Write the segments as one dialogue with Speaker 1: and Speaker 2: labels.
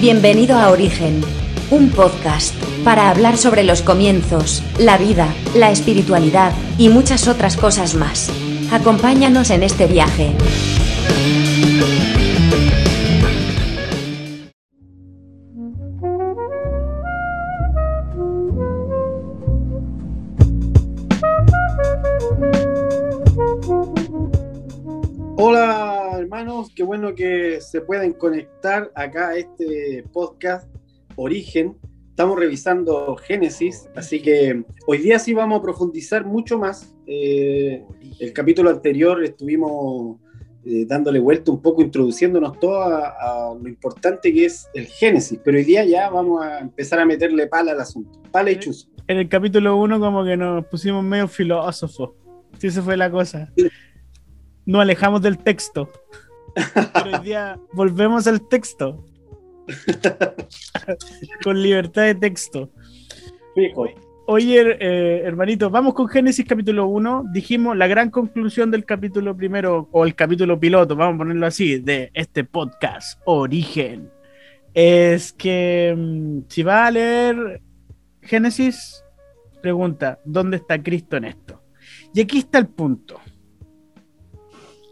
Speaker 1: Bienvenido a Origen, un podcast para hablar sobre los comienzos, la vida, la espiritualidad y muchas otras cosas más. Acompáñanos en este viaje.
Speaker 2: Bueno que se pueden conectar acá a este podcast Origen. Estamos revisando Génesis, así que hoy día sí vamos a profundizar mucho más. Eh, el capítulo anterior estuvimos eh, dándole vuelta un poco, introduciéndonos todo a, a lo importante que es el Génesis, pero hoy día ya vamos a empezar a meterle pala al asunto. Pala y chuzo.
Speaker 3: En el capítulo 1 como que nos pusimos medio filósofos. Sí, esa fue la cosa. Nos alejamos del texto. Pero hoy día volvemos al texto. con libertad de texto.
Speaker 2: Fijo.
Speaker 3: Oye, eh, hermanito, vamos con Génesis capítulo 1. Dijimos la gran conclusión del capítulo primero, o el capítulo piloto, vamos a ponerlo así, de este podcast, Origen. Es que mm, si va a leer Génesis, pregunta, ¿dónde está Cristo en esto? Y aquí está el punto.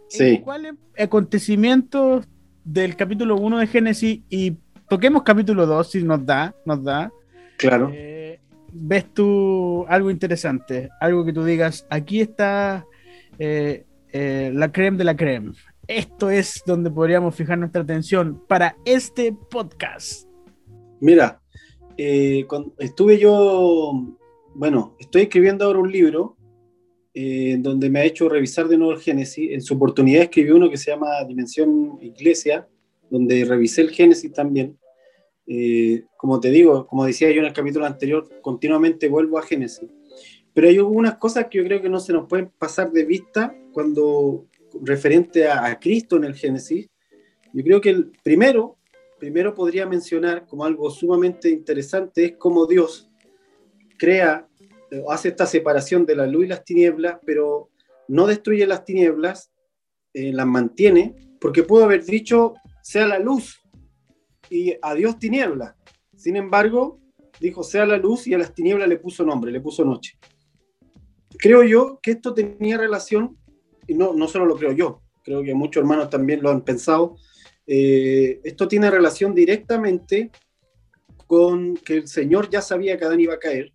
Speaker 2: Sí.
Speaker 3: ¿Cuáles acontecimientos del capítulo 1 de Génesis y toquemos capítulo 2 si nos da, nos da?
Speaker 2: Claro.
Speaker 3: Eh, ¿Ves tú algo interesante? Algo que tú digas, aquí está eh, eh, la creme de la creme. Esto es donde podríamos fijar nuestra atención para este podcast.
Speaker 2: Mira, eh, cuando estuve yo, bueno, estoy escribiendo ahora un libro eh, donde me ha hecho revisar de nuevo el Génesis. En su oportunidad escribí uno que se llama Dimensión Iglesia, donde revisé el Génesis también. Eh, como te digo, como decía yo en el capítulo anterior, continuamente vuelvo a Génesis. Pero hay algunas cosas que yo creo que no se nos pueden pasar de vista cuando referente a, a Cristo en el Génesis. Yo creo que el primero, primero podría mencionar como algo sumamente interesante es cómo Dios crea hace esta separación de la luz y las tinieblas, pero no destruye las tinieblas, eh, las mantiene, porque pudo haber dicho, sea la luz y adiós tinieblas. Sin embargo, dijo, sea la luz y a las tinieblas le puso nombre, le puso noche. Creo yo que esto tenía relación, y no, no solo lo creo yo, creo que muchos hermanos también lo han pensado, eh, esto tiene relación directamente con que el Señor ya sabía que Adán iba a caer,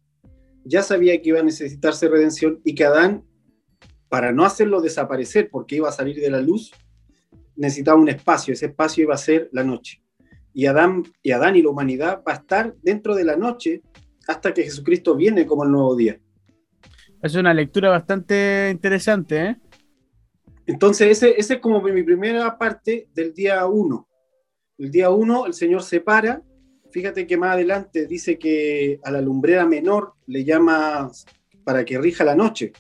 Speaker 2: ya sabía que iba a necesitarse redención y que Adán, para no hacerlo desaparecer porque iba a salir de la luz, necesitaba un espacio, ese espacio iba a ser la noche. Y Adán y, Adán y la humanidad va a estar dentro de la noche hasta que Jesucristo viene como el nuevo día.
Speaker 3: Es una lectura bastante interesante, ¿eh?
Speaker 2: Entonces, ese, ese es como mi primera parte del día 1. El día 1, el Señor se para. Fíjate que más adelante dice que a la lumbrera menor le llama para que rija la noche.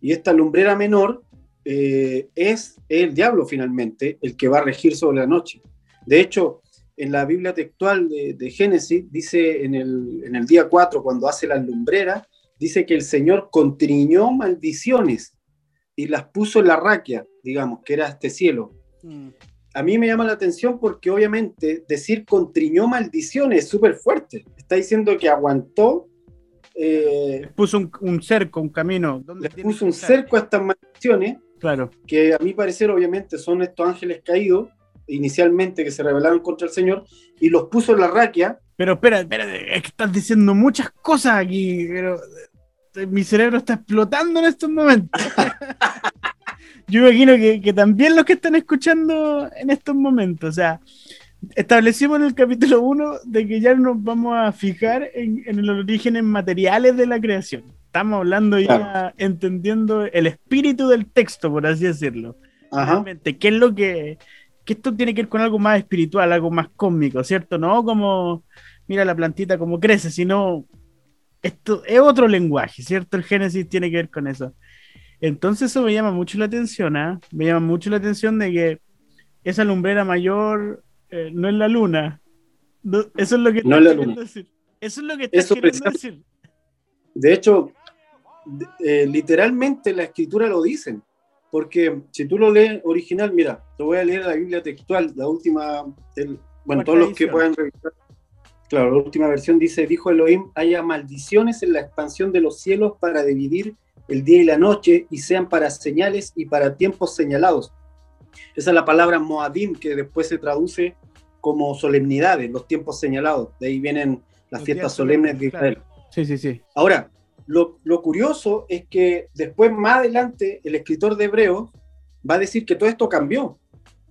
Speaker 2: Y esta lumbrera menor eh, es el diablo finalmente, el que va a regir sobre la noche. De hecho, en la Biblia textual de, Génesis, dice en el, en el día 4, cuando hace las lumbreras, dice que el Señor contriñó maldiciones y las puso en la raquia, digamos, que era este cielo.
Speaker 3: Mm.
Speaker 2: A mí me llama la atención porque obviamente decir contriñó maldiciones es súper fuerte. Está diciendo que aguantó, eh,
Speaker 3: Les puso un, un cerco, un camino. ¿Dónde
Speaker 2: le
Speaker 3: tiene
Speaker 2: puso un cerco a estas maldiciones,
Speaker 3: Claro.
Speaker 2: que a mi parecer obviamente son estos ángeles caídos, inicialmente que se rebelaron contra el Señor, y los puso en la raquia.
Speaker 3: Pero espera, espera, es que estás diciendo muchas cosas aquí, pero eh, mi cerebro está explotando en estos momentos. Yo imagino que, que también los que están escuchando en estos momentos, o sea, establecimos en el capítulo 1 de que ya nos vamos a fijar en, en los orígenes materiales de la creación. Estamos hablando ya,
Speaker 2: Claro.
Speaker 3: entendiendo el espíritu del texto, por así decirlo.
Speaker 2: Ajá.
Speaker 3: Realmente, ¿qué es lo que, que esto tiene que ver con algo más espiritual, algo más cósmico, ¿cierto? No como, mira la plantita como crece, sino esto es otro lenguaje, ¿cierto? El Génesis tiene que ver con eso. Entonces eso me llama mucho la atención, ¿ah? Me llama mucho la atención de que esa lumbrera mayor eh, no es la luna. No- eso es lo que
Speaker 2: No
Speaker 3: estás
Speaker 2: es la luna.
Speaker 3: decir. Eso es lo que estás
Speaker 2: Eso
Speaker 3: queriendo decir.
Speaker 2: De hecho, eh, literalmente la escritura lo dicen. Porque si tú lo lees original, mira, te voy a leer la Biblia textual, la última, el- bueno, todos los que puedan revisar. Claro, la última versión dice, dijo Elohim, haya maldiciones en la expansión de los cielos para dividir el día y la noche y sean para señales y para tiempos señalados. Esa es la palabra Moadim que después se traduce como solemnidades, los tiempos señalados. De ahí vienen las fiestas solemnes de Israel.
Speaker 3: Sí, sí, sí.
Speaker 2: Ahora, lo, lo, curioso es que después, más adelante, el escritor de Hebreos va a decir que todo esto cambió.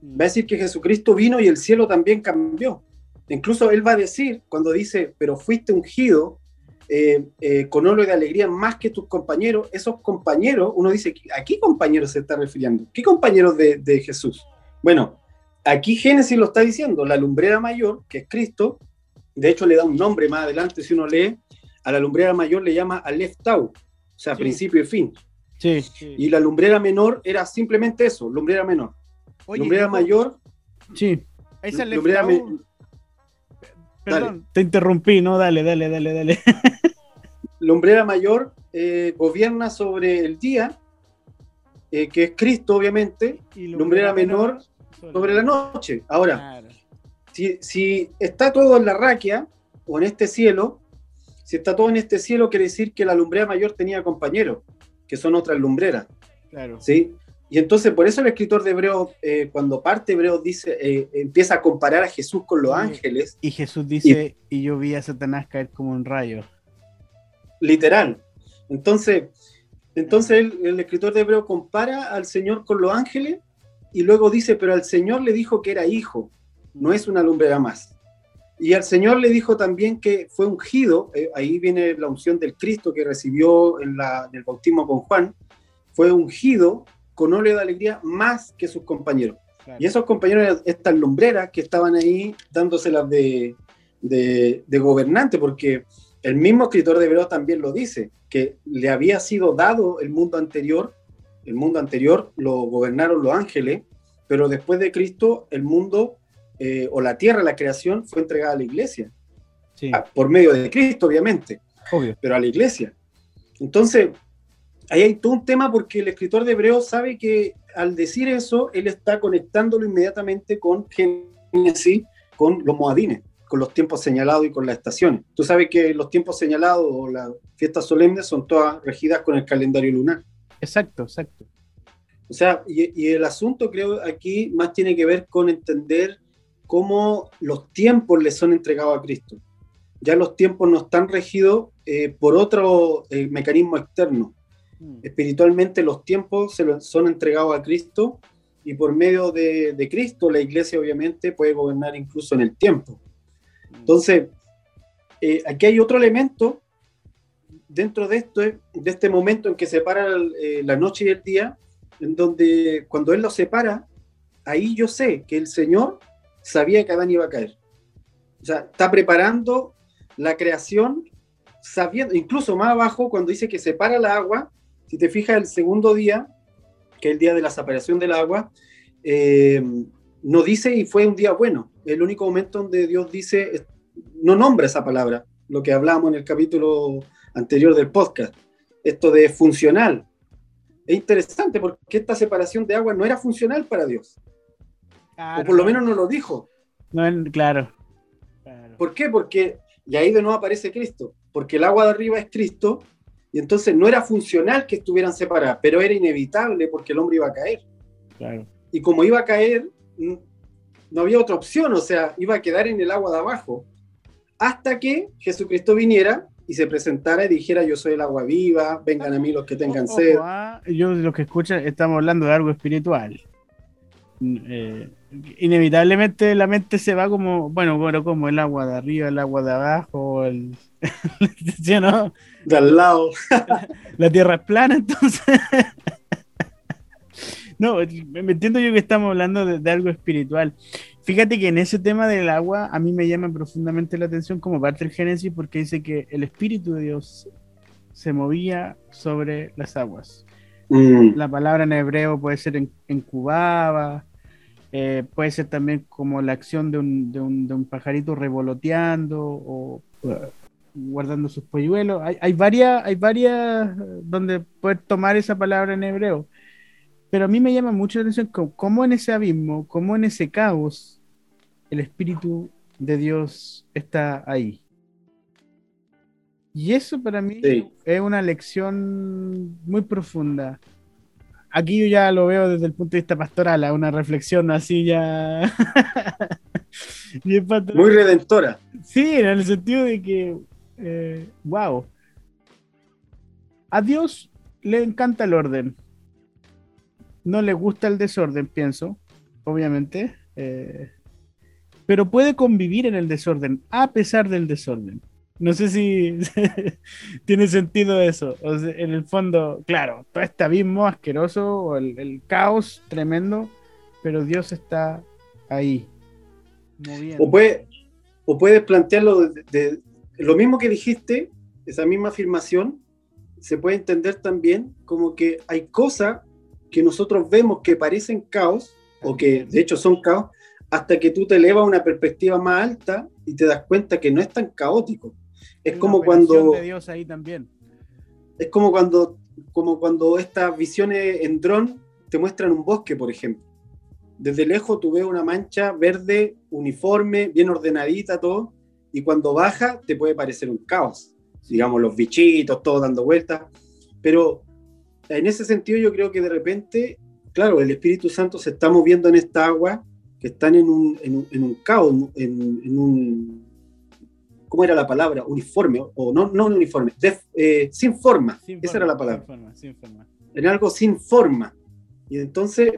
Speaker 2: Mm. Va a decir que Jesucristo vino y el cielo también cambió. Incluso él va a decir, cuando dice, pero fuiste ungido eh, eh, con oro de alegría más que tus compañeros, esos compañeros, uno dice, ¿a qué compañeros se está refiriendo? ¿Qué compañeros de, de Jesús? Bueno, aquí Génesis lo está diciendo, la lumbrera mayor, que es Cristo, de hecho le da un nombre más adelante, si uno lee, a la lumbrera mayor le llama Aleph Tau, o sea, principio y fin.
Speaker 3: Sí,
Speaker 2: Y la lumbrera menor era simplemente eso, lumbrera menor. lumbrera mayor.
Speaker 3: Sí. Esa lumbrera Perdón, te interrumpí, no, dale, dale, dale, dale.
Speaker 2: lumbrera mayor eh, gobierna sobre el día, eh, que es Cristo, obviamente. Y lumbrera, menor, sobre, la noche. Ahora, si, si está todo en la raquia o en este cielo, si está todo en este cielo, quiere decir que la lumbrera mayor tenía compañeros, que son otras lumbreras.
Speaker 3: Claro.
Speaker 2: ¿sí? Y entonces, por eso el escritor de Hebreos, eh, cuando parte Hebreos, dice, eh, empieza a comparar a Jesús con los ángeles.
Speaker 3: Y Jesús dice, y, yo vi a Satanás caer como un rayo.
Speaker 2: Literal. Entonces, entonces el, el escritor de Hebreos compara al Señor con los ángeles y luego dice, pero al Señor le dijo que era hijo, no es una lumbrera más. Y al Señor le dijo también que fue ungido, eh, ahí viene la unción del Cristo que recibió en, la, el bautismo con Juan, fue ungido con óleo de alegría más que sus compañeros. Y esos compañeros, estas lumbreras que estaban ahí dándoselas de, de, de gobernante, porque el mismo escritor de Hebreos también lo dice, que le había sido dado el mundo anterior, el mundo anterior lo gobernaron los ángeles, pero después de Cristo el mundo eh, o la tierra, la creación, fue entregada a la iglesia. Ah, por medio de Cristo, obviamente. Pero a la iglesia. Entonces, ahí hay todo un tema porque el escritor de Hebreos sabe que al decir eso, él está conectándolo inmediatamente con Génesis, con los moadines, con los tiempos señalados y con las estaciones. Tú sabes que los tiempos señalados o las fiestas solemnes son todas regidas con el calendario lunar.
Speaker 3: Exacto, exacto.
Speaker 2: O sea, y, y el asunto creo aquí más tiene que ver con entender cómo los tiempos le son entregados a Cristo. Ya los tiempos no están regidos eh, por otro eh, mecanismo externo. Mm. Espiritualmente los tiempos se son entregados a Cristo y por medio de, Cristo la iglesia obviamente puede gobernar incluso en el tiempo. Mm. Entonces, eh, aquí hay otro elemento dentro de esto, de este momento en que separa la noche y el día, en donde cuando Él los separa, ahí yo sé que el Señor sabía que Adán iba a caer. O sea, está preparando la creación sabiendo, incluso más abajo, cuando dice que separa el agua, si te fijas el segundo día, que es el día de la separación del agua, eh, no dice y fue un día bueno. El único momento donde Dios dice, no nombra esa palabra, lo que hablábamos en el capítulo anterior del podcast, esto de funcional. Es interesante porque esta separación de agua no era funcional para Dios o por lo menos no lo dijo.
Speaker 3: No, claro,
Speaker 2: ¿Por qué? Porque, y ahí de nuevo aparece Cristo, porque el agua de arriba es Cristo, y entonces no era funcional que estuvieran separadas, pero era inevitable porque el hombre iba a caer.
Speaker 3: Claro.
Speaker 2: Y como iba a caer, no había otra opción, o sea, iba a quedar en el agua de abajo, hasta que Jesucristo viniera y se presentara y dijera yo soy el agua viva, vengan a mí los que tengan sed.
Speaker 3: Ah, yo lo que escuchan, estamos hablando de algo espiritual. Eh, inevitablemente la mente se va como, bueno, bueno, como el agua de arriba, el agua de abajo, el, no?
Speaker 2: De al lado.
Speaker 3: la, tierra es plana, entonces. no, me entiendo yo que estamos hablando de, algo espiritual. Fíjate que en ese tema del agua a mí me llama profundamente la atención como parte del Génesis porque dice que el Espíritu de Dios se movía sobre las aguas. Mm. La palabra en hebreo puede ser en, incubaba, eh, puede ser también como la acción de un, de un, de un pajarito revoloteando o guardando sus polluelos. Hay, hay, varias, hay varias donde puedes tomar esa palabra en hebreo. Pero a mí me llama mucho la atención cómo en ese abismo, cómo en ese caos, el Espíritu de Dios está ahí. Y eso para mí es una lección muy profunda. Aquí yo ya lo veo desde el punto de vista pastoral, una reflexión así ya.
Speaker 2: muy redentora.
Speaker 3: Sí, en el sentido de que, wow. Eh, A Dios le encanta el orden. No le gusta el desorden, pienso, obviamente. Eh, pero puede convivir en el desorden, a pesar del desorden. No sé si tiene sentido eso. en el fondo, claro, todo este abismo asqueroso o el, caos tremendo, pero Dios está ahí.
Speaker 2: O, puede, o puedes plantearlo de, lo mismo que dijiste, esa misma afirmación, se puede entender también como que hay cosas que nosotros vemos que parecen caos, o que de hecho son caos, hasta que tú te elevas a una perspectiva más alta y te das cuenta que no es tan caótico es como cuando.
Speaker 3: De Dios ahí también.
Speaker 2: Es como cuando, como cuando estas visiones en dron te muestran un bosque, por ejemplo. Desde lejos tú ves una mancha verde, uniforme, bien ordenadita, todo, y cuando baja te puede parecer un caos. Digamos, los bichitos, todo dando vueltas. Pero en ese sentido, yo creo que de repente, claro, el Espíritu Santo se está moviendo en esta agua que están en un, en un, caos, en un ¿cómo era la palabra? Uniforme, o no, no uniforme, eh, sin, forma. esa era la palabra. Sin forma, En algo sin forma. Y entonces,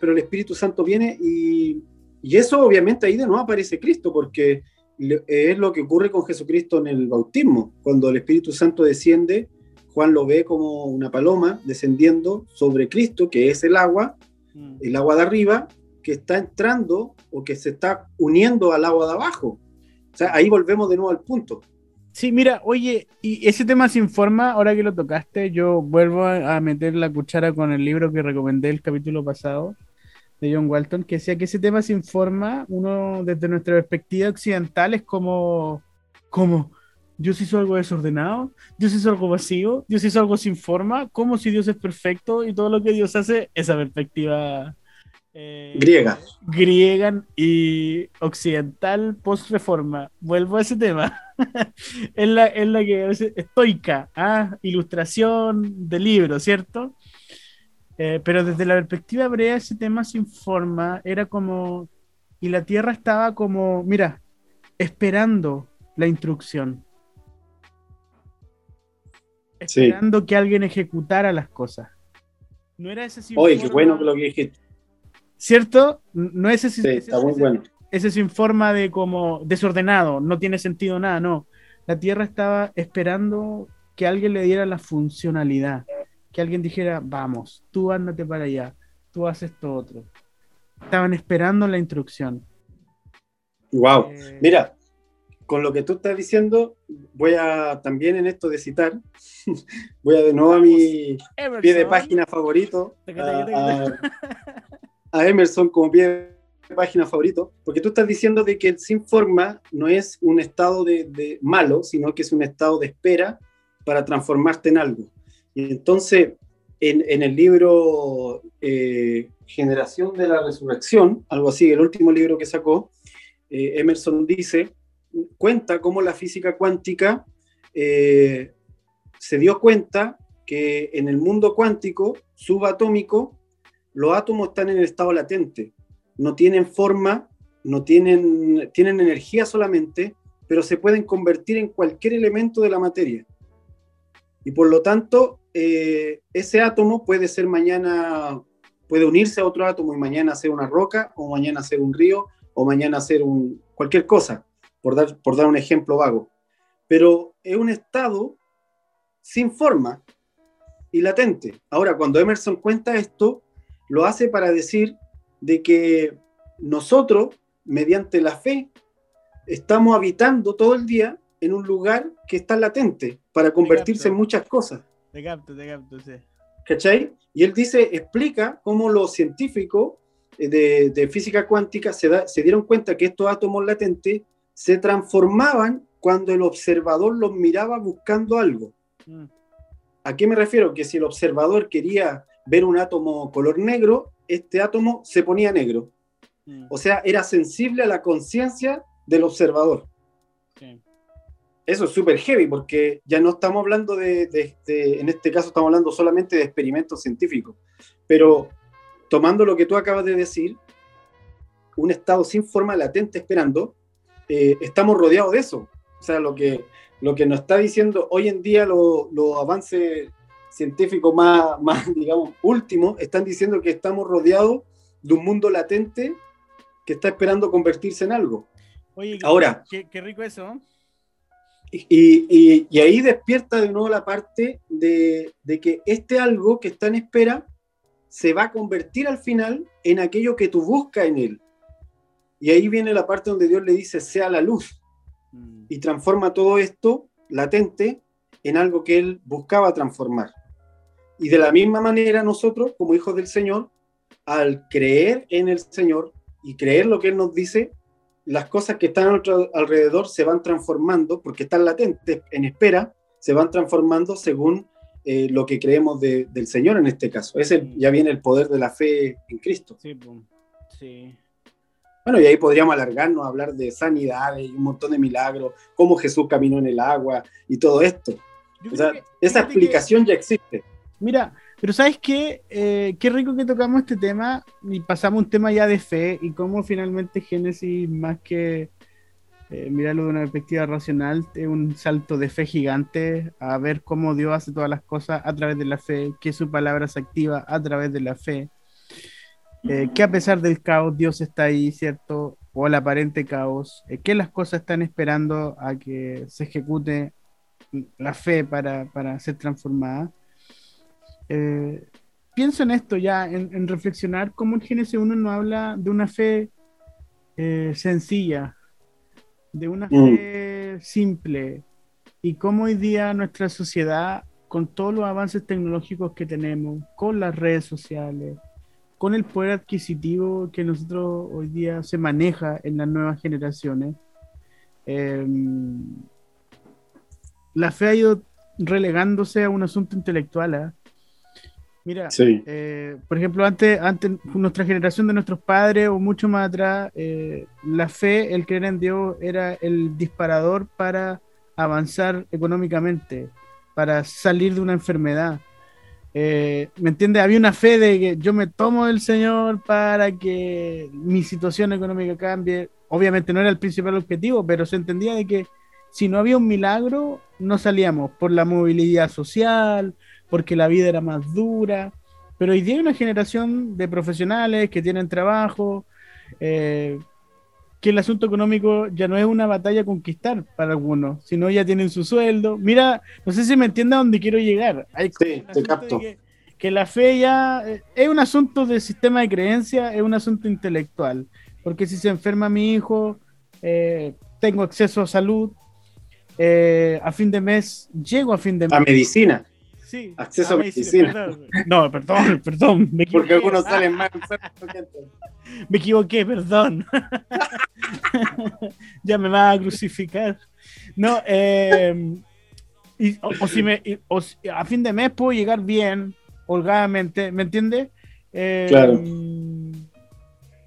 Speaker 2: pero el Espíritu Santo viene y, y eso obviamente ahí de nuevo aparece Cristo, porque es lo que ocurre con Jesucristo en el bautismo. Cuando el Espíritu Santo desciende, Juan lo ve como una paloma descendiendo sobre Cristo, que es el agua, mm. el agua de arriba, que está entrando o que se está uniendo al agua de abajo. O sea, ahí volvemos de nuevo al punto.
Speaker 3: Sí, mira, oye, y ese tema sin forma, ahora que lo tocaste, yo vuelvo a meter la cuchara con el libro que recomendé el capítulo pasado de John Walton, que decía que ese tema sin forma, uno desde nuestra perspectiva occidental es como, como, Dios hizo algo desordenado, Dios hizo algo vacío, Dios hizo algo sin forma, como si Dios es perfecto y todo lo que Dios hace, esa perspectiva
Speaker 2: eh, griega.
Speaker 3: Griega y occidental post-reforma. Vuelvo a ese tema. es, la, es la que estoica, ¿ah? ilustración de libro, ¿cierto? Eh, pero desde la perspectiva hebrea, ese tema sin forma era como. Y la tierra estaba como, mira, esperando la instrucción. Esperando que alguien ejecutara las cosas.
Speaker 2: No era ese Oye, qué bueno que lo que dijiste.
Speaker 3: ¿Cierto? No es ese,
Speaker 2: sí, está muy bueno.
Speaker 3: ese sin forma de como desordenado, no tiene sentido nada, no. La Tierra estaba esperando que alguien le diera la funcionalidad, que alguien dijera, vamos, tú ándate para allá, tú haces esto otro. Estaban esperando la instrucción.
Speaker 2: Wow. Eh, Mira, con lo que tú estás diciendo, voy a también en esto de citar, voy a de nuevo a mi pie de página favorito, a Emerson como pie página favorito, porque tú estás diciendo de que el sin forma no es un estado de, malo, sino que es un estado de espera para transformarte en algo. Y entonces, en, el libro eh, Generación de la Resurrección, algo así, el último libro que sacó, eh, Emerson dice, cuenta cómo la física cuántica eh, se dio cuenta que en el mundo cuántico subatómico los átomos están en el estado latente, no tienen forma, no tienen, tienen energía solamente, pero se pueden convertir en cualquier elemento de la materia. Y por lo tanto, eh, ese átomo puede ser mañana, puede unirse a otro átomo y mañana ser una roca, o mañana ser un río, o mañana ser un, cualquier cosa, por dar, por dar un ejemplo vago. Pero es un estado sin forma y latente. Ahora, cuando Emerson cuenta esto, lo hace para decir de que nosotros, mediante la fe, estamos habitando todo el día en un lugar que está latente para convertirse en muchas cosas.
Speaker 3: De capto, de capto, sí.
Speaker 2: ¿Cachai? Y él dice, explica cómo los científicos de, de física cuántica se, se, dieron cuenta que estos átomos latentes se transformaban cuando el observador los miraba buscando algo. Mm. ¿A qué me refiero? Que si el observador quería ver un átomo color negro, este átomo se ponía negro. Mm. O sea, era sensible a la conciencia del observador. Eso es súper heavy porque ya no estamos hablando de, en este caso estamos hablando solamente de experimentos científicos, pero tomando lo que tú acabas de decir, un estado sin forma latente esperando, eh, estamos rodeados de eso. O sea, lo que, lo que nos está diciendo hoy en día los avances científicos más, más, digamos, últimos, están diciendo que estamos rodeados de un mundo latente que está esperando convertirse en algo.
Speaker 3: Oye, Ahora, qué, rico eso.
Speaker 2: Y, ahí despierta de nuevo la parte de, de, que este algo que está en espera se va a convertir al final en aquello que tú buscas en él. Y ahí viene la parte donde Dios le dice, sea la luz. Mm. Y transforma todo esto latente en algo que él buscaba transformar. Y de la misma manera nosotros, como hijos del Señor, al creer en el Señor y creer lo que Él nos dice, las cosas que están a nuestro alrededor se van transformando, porque están latentes, en espera, se van transformando según eh, lo que creemos del Señor en este caso. Ese ya viene el poder de la fe en Cristo. Sí, sí. Bueno, y ahí podríamos alargarnos a hablar de sanidades y un montón de milagros, cómo Jesús caminó en el agua y todo esto. O sea, esa explicación ya existe.
Speaker 3: Mira, pero ¿sabes qué? Eh, qué rico que tocamos este tema y pasamos un tema ya de fe y cómo finalmente Génesis, más que eh, mirarlo de una perspectiva racional, es un salto de fe gigante a ver cómo Dios hace todas las cosas a través de la fe, que su palabra se activa a través de la fe. Eh, que a pesar del caos, Dios está ahí, ¿cierto? O el aparente caos, que las cosas están esperando a que se ejecute la fe para, para ser transformada. Eh, pienso en esto ya, en, reflexionar cómo en Génesis 1 no habla de una fe eh, sencilla, de una mm. fe simple, y cómo hoy día nuestra sociedad, con todos los avances tecnológicos que tenemos, con las redes sociales, con el poder adquisitivo que nosotros hoy día se maneja en las nuevas generaciones, em, la fe ha ido relegándose a un asunto intelectual. ¿eh? Mira, eh, por ejemplo, antes, antes, nuestra generación de nuestros padres o mucho más atrás, eh, la fe, el creer en Dios era el disparador para avanzar económicamente, para salir de una enfermedad. Eh, ¿Me entiendes? Había una fe de que yo me tomo del Señor para que mi situación económica cambie. Obviamente no era el principal objetivo, pero se entendía de que si no había un milagro, no salíamos por la movilidad social, porque la vida era más dura. Pero hoy día hay una generación de profesionales que tienen trabajo, eh, que el asunto económico ya no es una batalla a conquistar para algunos, sino ya tienen su sueldo. Mira, no sé si me entiende a dónde quiero llegar.
Speaker 2: sí, te capto.
Speaker 3: Que, la fe ya eh, es un asunto de sistema de creencia, es un asunto intelectual. Porque si se enferma mi hijo, eh, tengo acceso a salud, a fin de mes, llego a fin de mes.
Speaker 2: A medicina sí. Acceso a, medicina.
Speaker 3: No, perdón, perdón.
Speaker 2: Me Porque algunos salen mal.
Speaker 3: me equivoqué, perdón. ya me va a crucificar. No, eh, o, si me, a fin de mes puedo llegar bien, holgadamente, ¿me entiendes? Eh, claro.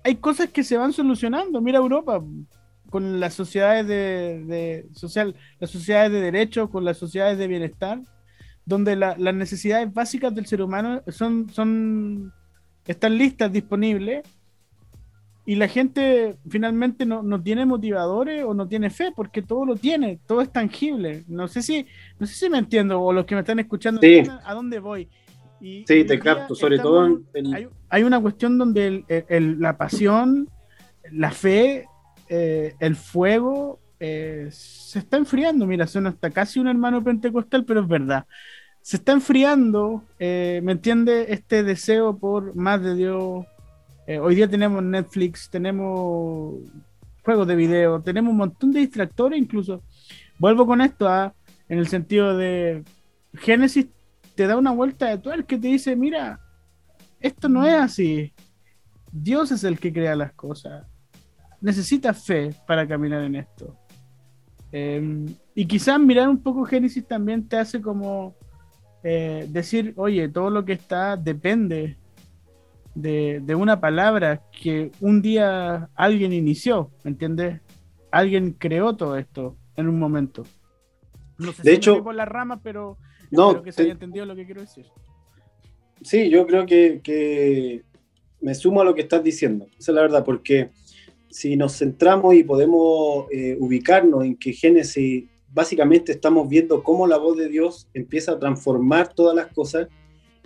Speaker 3: Hay cosas que se van solucionando. Mira Europa, con las sociedades de, de social, las sociedades de derecho, con las sociedades de bienestar donde las necesidades básicas del ser humano son, son, están listas, disponibles, y la gente finalmente no, no, tiene motivadores o no tiene fe, porque todo lo tiene, todo es tangible. No sé si, no sé si me entiendo, o los que me están escuchando, a dónde voy.
Speaker 2: Y, sí, te capto, sobre todo
Speaker 3: hay, una cuestión donde la pasión, la fe, eh, el fuego eh, se está enfriando. Mira, son hasta casi un hermano pentecostal, pero es verdad se está enfriando, eh, ¿me entiende? Este deseo por más de Dios. Eh, hoy día tenemos Netflix, tenemos juegos de video, tenemos un montón de distractores incluso. Vuelvo con esto a, ¿ah? en el sentido de Génesis te da una vuelta de tuerca que te dice, mira, esto no es así. Dios es el que crea las cosas. Necesitas fe para caminar en esto. Em, y quizás mirar un poco Génesis también te hace como eh, decir, oye, todo lo que está depende de, de una palabra que un día alguien inició, ¿me entiendes? Alguien creó todo esto en un momento. No sé
Speaker 2: De
Speaker 3: si
Speaker 2: hecho-
Speaker 3: por la rama, pero
Speaker 2: No,
Speaker 3: espero que se
Speaker 2: te-
Speaker 3: haya entendido lo que quiero decir.
Speaker 2: Sí, yo creo que, que me sumo a lo que estás diciendo. Esa es la verdad, porque si nos centramos y podemos eh, ubicarnos en que Génesis, básicamente estamos viendo cómo la voz de Dios empieza a transformar todas las cosas,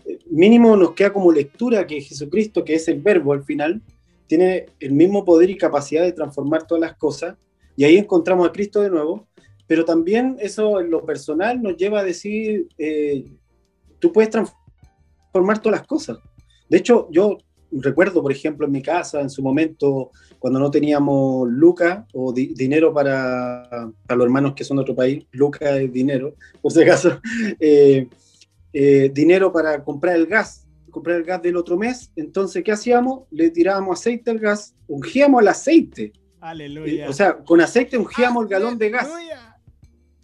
Speaker 2: eh, mínimo nos queda como lectura que Jesucristo, que es el verbo al final, tiene el mismo poder y capacidad de transformar todas las cosas, y ahí encontramos a Cristo de nuevo, pero también eso en lo personal nos lleva a decir, eh, tú puedes transformar todas las cosas. De hecho, yo recuerdo, por ejemplo, en mi casa, en su momento, cuando no teníamos lucas o di- dinero para, para los hermanos que son de otro país, lucas es dinero, por si acaso, eh, eh, dinero para comprar el gas, comprar el gas del otro mes. Entonces, ¿qué hacíamos? Le tirábamos aceite al gas, ungíamos el aceite. Eh,
Speaker 3: Aleluya.
Speaker 2: O sea, con aceite ungíamos el galón de gas.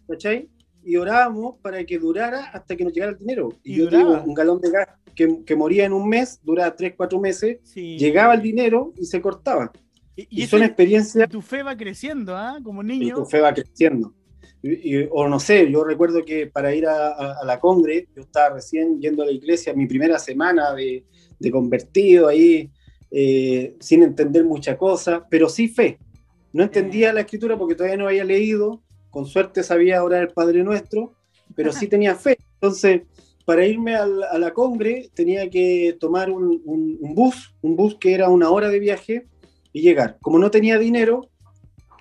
Speaker 2: ¿cachai? Y orábamos para que durara hasta que nos llegara el dinero. Y,
Speaker 3: Y
Speaker 2: yo
Speaker 3: duraba.
Speaker 2: digo, un galón de gas que, que moría en un mes, duraba 3, 4 meses,
Speaker 3: Sí.
Speaker 2: llegaba el dinero y se cortaba.
Speaker 3: Y,
Speaker 2: Y,
Speaker 3: y
Speaker 2: son experiencias
Speaker 3: tu fe va creciendo, ¿ah? Como
Speaker 2: y
Speaker 3: niño.
Speaker 2: tu fe va creciendo. Y- y- o no sé, yo recuerdo que para ir a, a- a la Congre, yo estaba recién yendo a la iglesia, mi primera semana de, de convertido ahí, eh, sin entender mucha cosa, pero sí fe. No entendía la escritura porque todavía no había leído, con suerte sabía orar el Padre Nuestro, pero sí tenía fe. Entonces, para irme a la Congre tenía que tomar un, un- un bus, un bus que era una hora de viaje y llegar. Como no tenía dinero,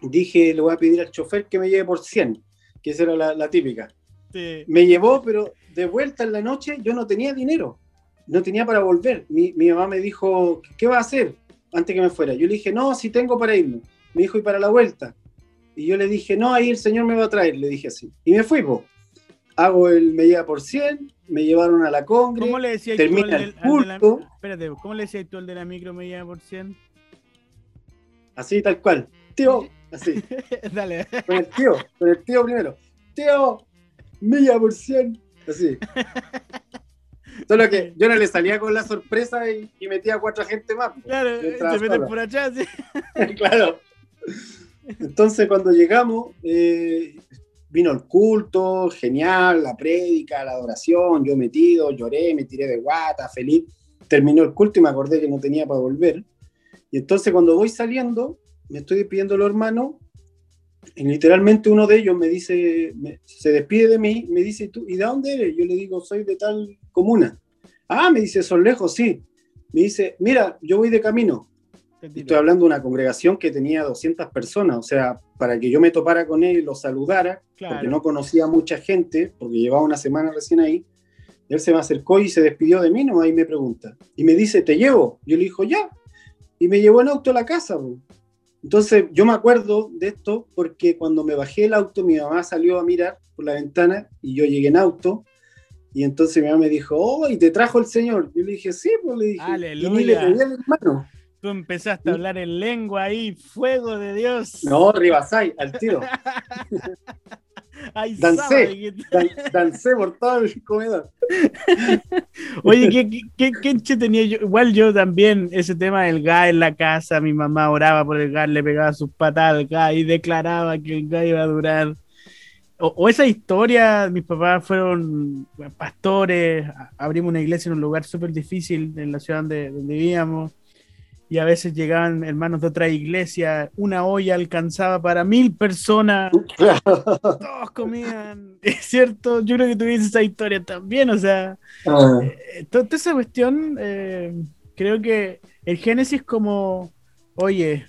Speaker 2: dije, le voy a pedir al chofer que me lleve por 100, que esa era la, la típica.
Speaker 3: Sí.
Speaker 2: Me llevó, pero de vuelta en la noche yo no tenía dinero, no tenía para volver. Mi, mi mamá me dijo, ¿qué va a hacer antes que me fuera? Yo le dije, no, sí tengo para irme. Me dijo, ¿y para la vuelta? Y yo le dije, no, ahí el señor me va a traer, le dije así. Y me fui, po. Hago el me lleva por 100, me llevaron a la Congre.
Speaker 3: ¿Cómo le decías tú al
Speaker 2: termina
Speaker 3: del-
Speaker 2: el
Speaker 3: la-
Speaker 2: culto.
Speaker 3: Espérate, ¿cómo le decías tú al de la micro me lleva por 100?
Speaker 2: Así, tal cual. Tío, así.
Speaker 3: Dale.
Speaker 2: Con el tío, con el tío primero. Tío, milla por cien. Así. Solo que yo no le salía con la sorpresa y, y metía a cuatro gente más.
Speaker 3: Claro, se meten por allá, sí.
Speaker 2: claro. Entonces, cuando llegamos, eh, vino el culto, genial, la prédica, la adoración, yo metido, lloré, me tiré de guata, feliz. Terminó el culto y me acordé que no tenía para volver. Y entonces, cuando voy saliendo, me estoy despidiendo de los hermanos, y literalmente uno de ellos me dice, me- se despide de mí, me dice, ¿tú, ¿y de dónde eres? Yo le digo, soy de tal comuna. Ah, me dice, son lejos, sí. Me dice, mira, yo voy de camino. Estoy hablando de una congregación que tenía 200 personas, o sea, para que yo me topara con él y lo saludara,
Speaker 3: Claro.
Speaker 2: porque no conocía a mucha gente, porque llevaba una semana recién ahí, él se me acercó y se despidió de mí, nomás y me pregunta. Y me dice, ¿te llevo? Yo le dijo, ya. Y me llevó en auto a la casa. Entonces, yo me acuerdo de esto porque cuando me bajé del auto, mi mamá salió a mirar por la ventana y yo llegué en auto. Y entonces mi mamá me dijo, oh, y te trajo el Señor. Yo le dije, sí, pues le dije. Y ni le
Speaker 3: Aleluya.
Speaker 2: pedí al hermano.
Speaker 3: Tú empezaste a hablar en lengua ahí, fuego de Dios.
Speaker 2: No, Ribasay, al tiro.
Speaker 3: Ay,
Speaker 2: Dancé. Dan- dancé por todo el comedor.
Speaker 3: Oye, ¿qué, qué, qué, qué tenía yo? Igual yo también, ese tema del gas en la casa, mi mamá oraba por el gas, le pegaba sus patadas al gas y declaraba que el gas iba a durar. O, o esa historia, mis papás fueron pastores, abrimos una iglesia en un lugar súper difícil en la ciudad donde, donde vivíamos. Y a veces llegaban hermanos de otra iglesia, una olla alcanzaba para mil personas, todos comían. Es cierto, yo creo que tuviste esa historia también, o sea,
Speaker 2: Ah,
Speaker 3: eh, toda esa cuestión, eh, creo que el Génesis como, oye,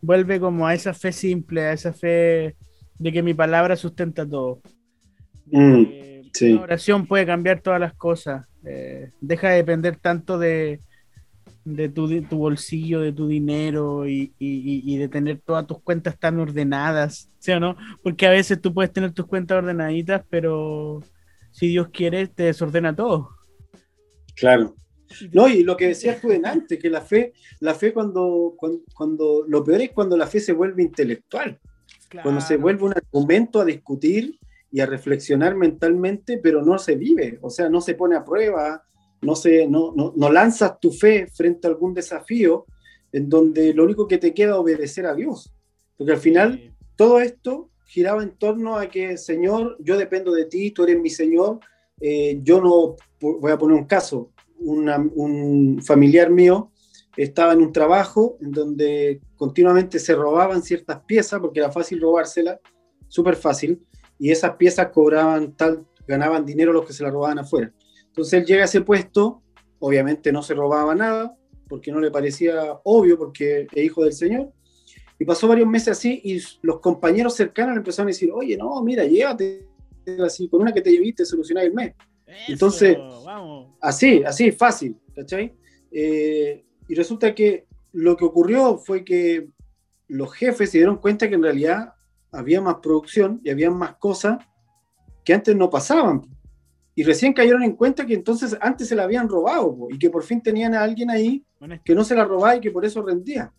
Speaker 3: vuelve como a esa fe simple, a esa fe de que mi palabra sustenta todo.
Speaker 2: Mm,
Speaker 3: que
Speaker 2: sí.
Speaker 3: Una oración puede cambiar todas las cosas. eh, deja de depender tanto de, de tu, di- tu bolsillo, de tu dinero y, y- y- de tener todas tus cuentas tan ordenadas, ¿sí o no? Porque a veces tú puedes tener tus cuentas ordenaditas, pero si Dios quiere, te desordena todo.
Speaker 2: claro. No, y lo que decías tú antes, que la fe, la fe cuando, cuando, cuando, lo peor es cuando la fe se vuelve intelectual, cuando se vuelve un argumento a discutir y a reflexionar mentalmente, pero no se vive, o sea, no se pone a prueba, no, se, no, no, no lanzas tu fe frente a algún desafío en donde lo único que te queda es obedecer a Dios. Porque al final todo esto giraba en torno a que, Señor, yo dependo de ti, tú eres mi Señor, eh, yo no, voy a poner un caso, un familiar mío estaba en un trabajo en donde continuamente se robaban ciertas piezas porque era fácil robárselas, súper fácil, y esas piezas cobraban tal, ganaban dinero los que se las robaban afuera. Entonces él llega a ese puesto, obviamente no se robaba nada, porque no le parecía obvio, porque es hijo del Señor, y pasó varios meses así, y los compañeros cercanos le empezaron a decir, oye, no, mira, llévate, así, con una que te lleviste, solucionar el mes. Entonces, así, así, fácil, ¿cachai? Eh, y resulta que lo que ocurrió fue que los jefes se dieron cuenta que en realidad había más producción y había más cosas que antes no pasaban. Y recién cayeron en cuenta que entonces antes se la habían robado y que por fin tenían a alguien ahí que no se la robaba y que por eso rendía.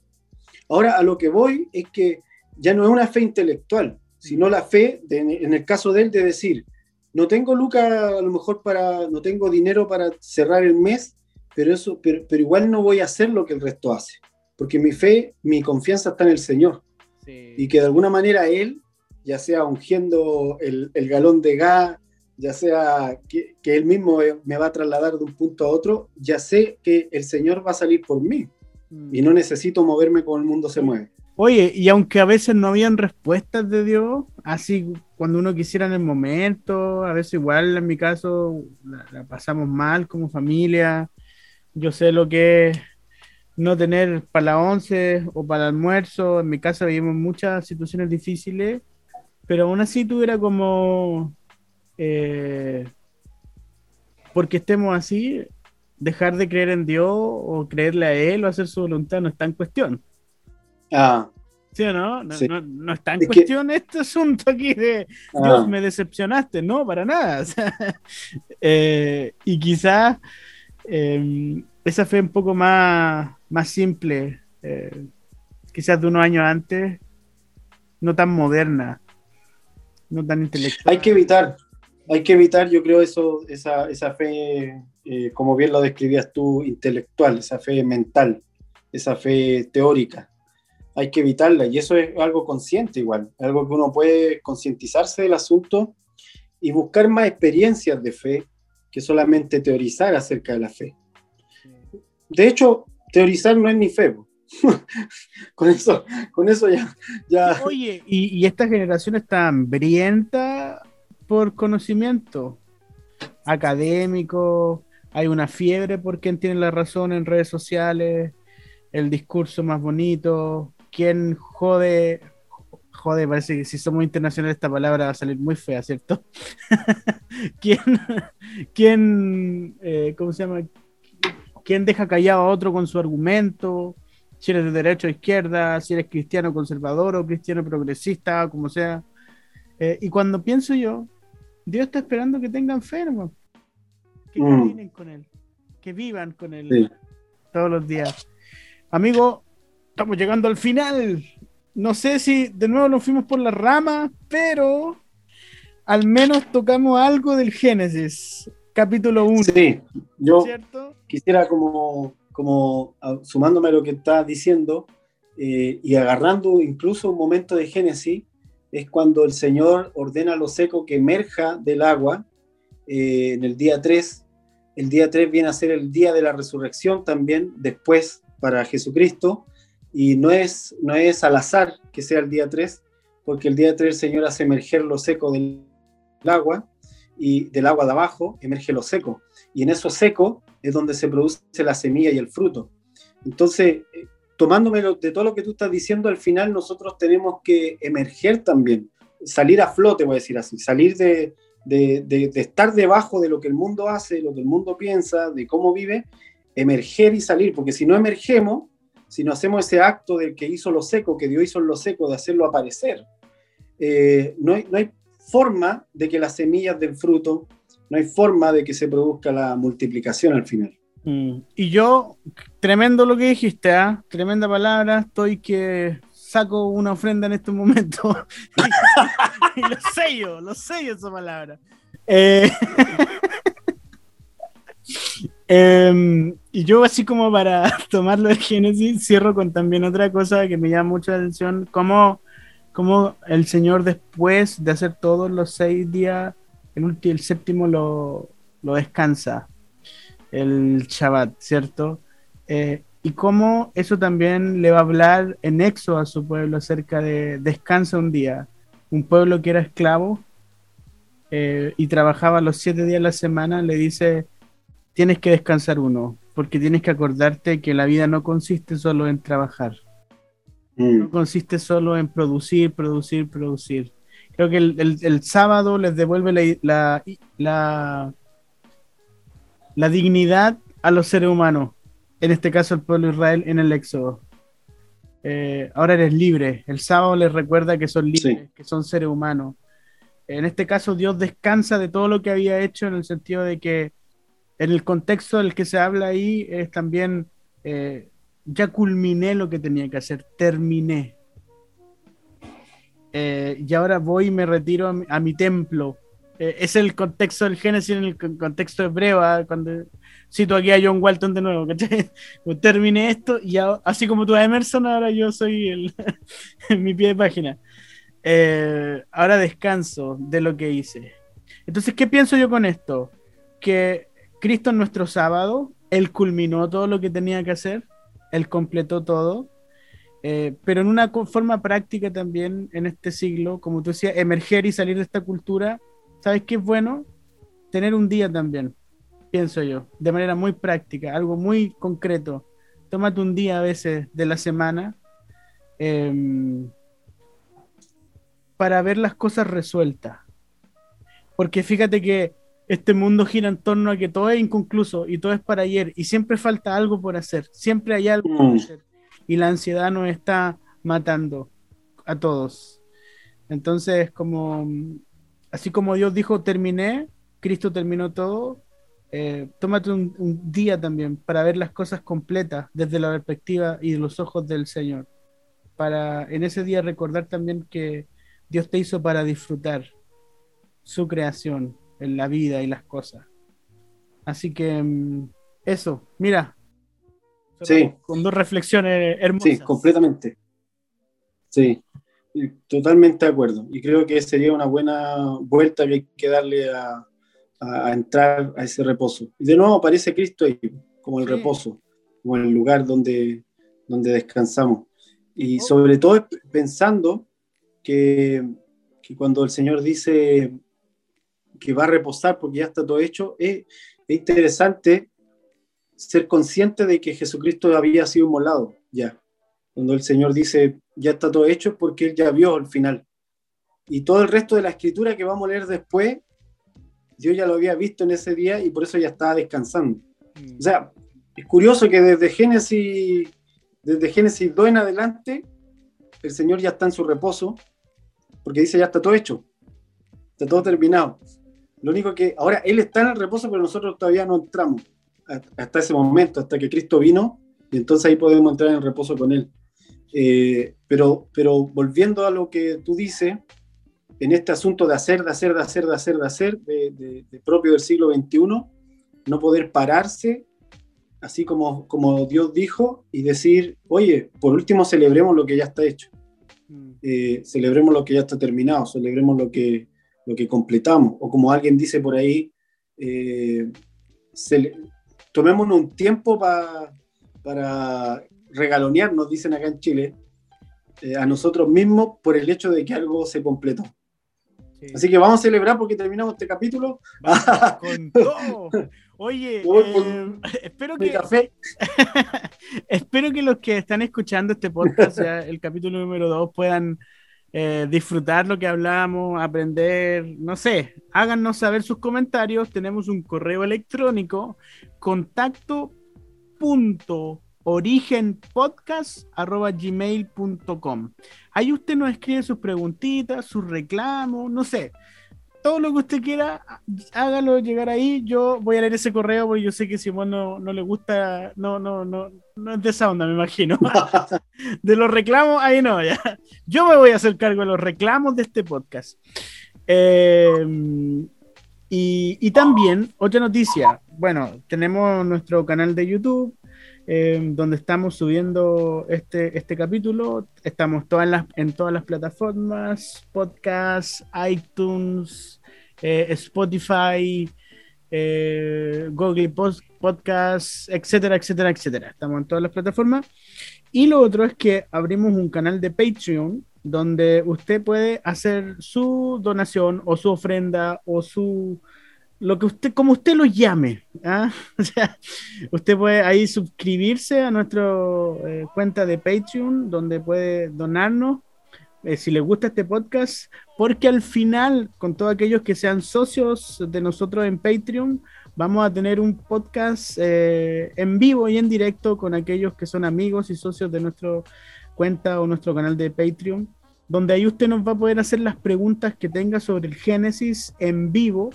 Speaker 2: Ahora a lo que voy es que ya no es una fe intelectual, sino la fe, en el caso de él, de decir, no tengo lucas a lo mejor para, no tengo dinero para cerrar el mes, pero, eso, pero, igual no voy a hacer lo que el resto hace, porque mi fe, mi confianza está en el Señor. Y que de alguna manera Él, ya sea ungiendo el, el galón de gas, ya sea que, que, Él mismo me va a trasladar de un punto a otro, ya sé que el Señor va a salir por mí mm. y no necesito moverme como el mundo se mueve.
Speaker 3: Oye, y aunque a veces no habían respuestas de Dios, así cuando uno quisiera en el momento, a veces igual en mi caso la pasamos mal como familia, yo sé lo que es no tener para la once o para el almuerzo. En mi casa vivimos muchas situaciones difíciles, pero aún así tuviera como, eh, porque estemos así, dejar de creer en Dios o creerle a Él o hacer su voluntad no está en cuestión.
Speaker 2: Ah.
Speaker 3: ¿Sí o no? No, está en cuestión este asunto aquí de ah. Dios, me decepcionaste. No, para nada. Eh, y quizás Em, esa fe un poco más, más simple, eh, quizás de unos años antes, no tan moderna, no tan intelectual.
Speaker 2: Hay que evitar, hay que evitar, yo creo, eso, esa, esa fe, eh, como bien lo describías tú, intelectual, esa fe mental, esa fe teórica. Hay que evitarla y eso es algo consciente igual, algo que uno puede concientizarse del asunto y buscar más experiencias de fe que solamente teorizar acerca de la fe. De hecho, teorizar no es ni fe. con eso, con eso ya, ya...
Speaker 3: Oye, y, esta generación está hambrienta por conocimiento académico, hay una fiebre por quien tiene la razón en redes sociales, el discurso más bonito, quien jode Joder, parece que si somos internacionales esta palabra va a salir muy fea, ¿cierto? ¿Quién, quién eh, ¿cómo se llama? ¿Quién deja callado a otro con su argumento? Si eres de derecha o izquierda, si eres cristiano conservador o cristiano progresista, como sea. Eh, y cuando pienso yo, Dios está esperando que tengan fe, Que mm. caminen con Él, que vivan con Él todos los días. Amigo, estamos llegando al final no sé si de nuevo nos fuimos por la rama, pero al menos tocamos algo del Génesis, capítulo 1.
Speaker 2: Sí, yo quisiera como, como sumándome a lo que estás diciendo eh, y agarrando incluso un momento de Génesis, es cuando el Señor ordena a lo seco que emerja del agua eh, en el día 3. El día 3 viene a ser el día de la resurrección también, después para Jesucristo y no es, no es al azar que sea el día 3, porque el día 3 el Señor hace emerger lo seco del agua y del agua de abajo emerge lo seco. Y en eso seco es donde se produce la semilla y el fruto. Entonces, eh, tomándome de todo lo que tú estás diciendo, al final nosotros tenemos que emerger también, salir a flote, voy a decir así, salir de, estar debajo de lo que el mundo hace, lo que el mundo piensa, de cómo vive, emerger y salir, porque si no emergemos, si no hacemos ese acto del que hizo lo seco, que Dios hizo en lo seco, de hacerlo aparecer, eh, no, hay, no, hay, forma de que las semillas den fruto, no hay forma de que se produzca la multiplicación al final.
Speaker 3: Y yo, tremendo lo que dijiste, ¿ah? tremenda palabra, estoy que saco una ofrenda en este momento y, lo sello, lo sello esa palabra. Eh, Em, y yo así como para tomarlo de Génesis, cierro con también otra cosa que me llama mucho la atención, como, como el Señor después de hacer todos los seis días, el, el séptimo lo, lo descansa, el Shabbat, ¿cierto? Eh, y cómo eso también le va a hablar en Éxodo a su pueblo acerca de descansa un día, un pueblo que era esclavo eh, y trabajaba los siete días a la semana, le dice, tienes que descansar uno, porque tienes que acordarte que la vida no consiste solo en trabajar, mm. no consiste solo en producir, producir, producir. Creo que el, sábado les devuelve la, la, la, dignidad a los seres humanos, en este caso el pueblo de Israel en el Éxodo. Eh, ahora eres libre. El sábado les recuerda que son libres, que son seres humanos. En este caso, Dios descansa de todo lo que había hecho en el sentido de que en el contexto del que se habla ahí es también, eh, ya culminé lo que tenía que hacer, terminé. Eh, y ahora voy y me retiro a mi, templo. Eh, es el contexto del Génesis en el contexto hebreo, ¿ah? cuando cito aquí a John Walton de nuevo, pues terminé esto y así como tú a Emerson, ahora yo soy el, mi pie de página. Eh, ahora descanso de lo que hice. Entonces, ¿qué pienso yo con esto? Que Cristo en nuestro sábado, Él culminó todo lo que tenía que hacer, Él completó todo, eh, pero en una forma práctica también en este siglo, como tú decías, emerger y salir de esta cultura, ¿sabes qué es bueno? Tener un día también, pienso yo, de manera muy práctica, algo muy concreto. Tómate un día a veces de la semana. Eh, para ver las cosas resueltas. Porque fíjate que este mundo gira en torno a que todo es inconcluso y todo es para ayer y siempre falta algo por hacer, siempre hay algo por mm. hacer y la ansiedad nos está matando a todos. Entonces, como así como Dios dijo terminé, Cristo terminó todo, eh, tómate un, un, día también para ver las cosas completas desde la perspectiva y los ojos del Señor. Para en ese día recordar también que Dios te hizo para disfrutar su creación en la vida y las cosas. Así que mm, eso, mira.
Speaker 2: Sí.
Speaker 3: Con dos reflexiones hermosas.
Speaker 2: Sí, completamente. Sí, totalmente de acuerdo. Y creo que sería una buena vuelta que hay que darle a, entrar a ese reposo. Y de nuevo aparece Cristo ahí, como el reposo, como el lugar donde, donde descansamos. Y sobre todo pensando que, cuando el Señor dice que va a reposar porque ya está todo hecho, es, interesante ser consciente de que Jesucristo había sido molado ya. Cuando el Señor dice, ya está todo hecho, porque Él ya vio el final. Y todo el resto de la escritura que vamos a leer después, Dios ya lo había visto en ese día y por eso ya estaba descansando. Mm. O sea, es curioso que desde Génesis, desde Génesis 2 en adelante, el Señor ya está en su reposo porque dice ya está todo hecho, está todo terminado. Lo único que ahora Él está en el reposo, pero nosotros todavía no entramos hasta ese momento, hasta que Cristo vino, y entonces ahí podemos entrar en el reposo con Él. Eh, pero, pero volviendo a lo que tú dices, en este asunto de hacer, de hacer, de hacer, de hacer, de hacer, de, propio del siglo XXI, no poder pararse, así como, como Dios dijo, y decir, oye, por último celebremos lo que ya está hecho. Eh, celebremos lo que ya está terminado, celebremos lo que, lo que completamos. O como alguien dice por ahí, eh, tomémonos un tiempo para regalonearnos, dicen acá en Chile, eh, a nosotros mismos por el hecho de que algo se completó. Así que vamos a celebrar porque terminamos este capítulo.
Speaker 3: con todo. Oye, eh, espero que espero que los que están escuchando este podcast, el capítulo número 2, puedan eh, disfrutar lo que hablamos, aprender, no sé, háganos saber sus comentarios. Tenemos un correo electrónico, contacto punto origenpodcast.gmail.com. Ahí usted nos escribe sus preguntitas, sus reclamos, no sé todo lo que usted quiera, hágalo llegar ahí. Yo voy a leer ese correo porque yo sé que Simón no, no le gusta, no, no, no, no es de esa onda, me imagino. de los reclamos, ahí no, ya. Yo me voy a hacer cargo de los reclamos de este podcast. Em, y, y, también, otra noticia, bueno, tenemos nuestro canal de YouTube, eh, donde estamos subiendo este, este capítulo. Estamos todas las, en todas las plataformas, podcasts, iTunes, eh, Spotify, eh, Google Podcasts, etcétera, etcétera, etcétera. Estamos en todas las plataformas. Y lo otro es que abrimos un canal de Patreon donde usted puede hacer su donación o su ofrenda o su lo que usted, como usted lo llame. ¿ah? O sea, usted puede ahí suscribirse a nuestra eh, cuenta de Patreon, donde puede donarnos eh, si le gusta este podcast, porque al final, con todos aquellos que sean socios de nosotros en Patreon, vamos a tener un podcast eh, en vivo y en directo con aquellos que son amigos y socios de nuestra cuenta o nuestro canal de Patreon, donde ahí usted nos va a poder hacer las preguntas que tenga sobre el Génesis en vivo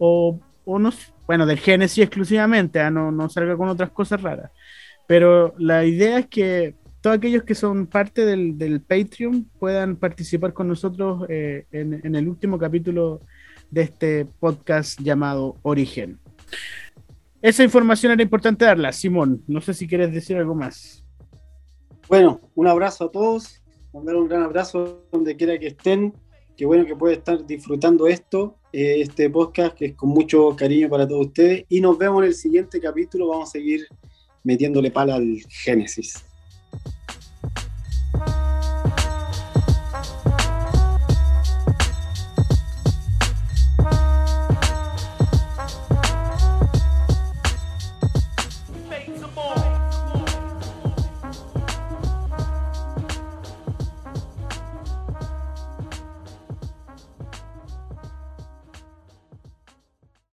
Speaker 3: o, o bueno, del Génesis exclusivamente, ¿ah? no, no salga con otras cosas raras. Pero la idea es que todos aquellos que son parte del, del Patreon puedan participar con nosotros eh, en, en, el último capítulo de este podcast llamado Origen. Esa información era importante darla. Simón, no sé si quieres decir algo más.
Speaker 2: Bueno, un abrazo a todos, mandar un gran abrazo donde quiera que estén. Qué bueno que puede estar disfrutando esto, eh, este podcast que es con mucho cariño para todos ustedes. Y nos vemos en el siguiente capítulo. Vamos a seguir metiéndole pala al Génesis.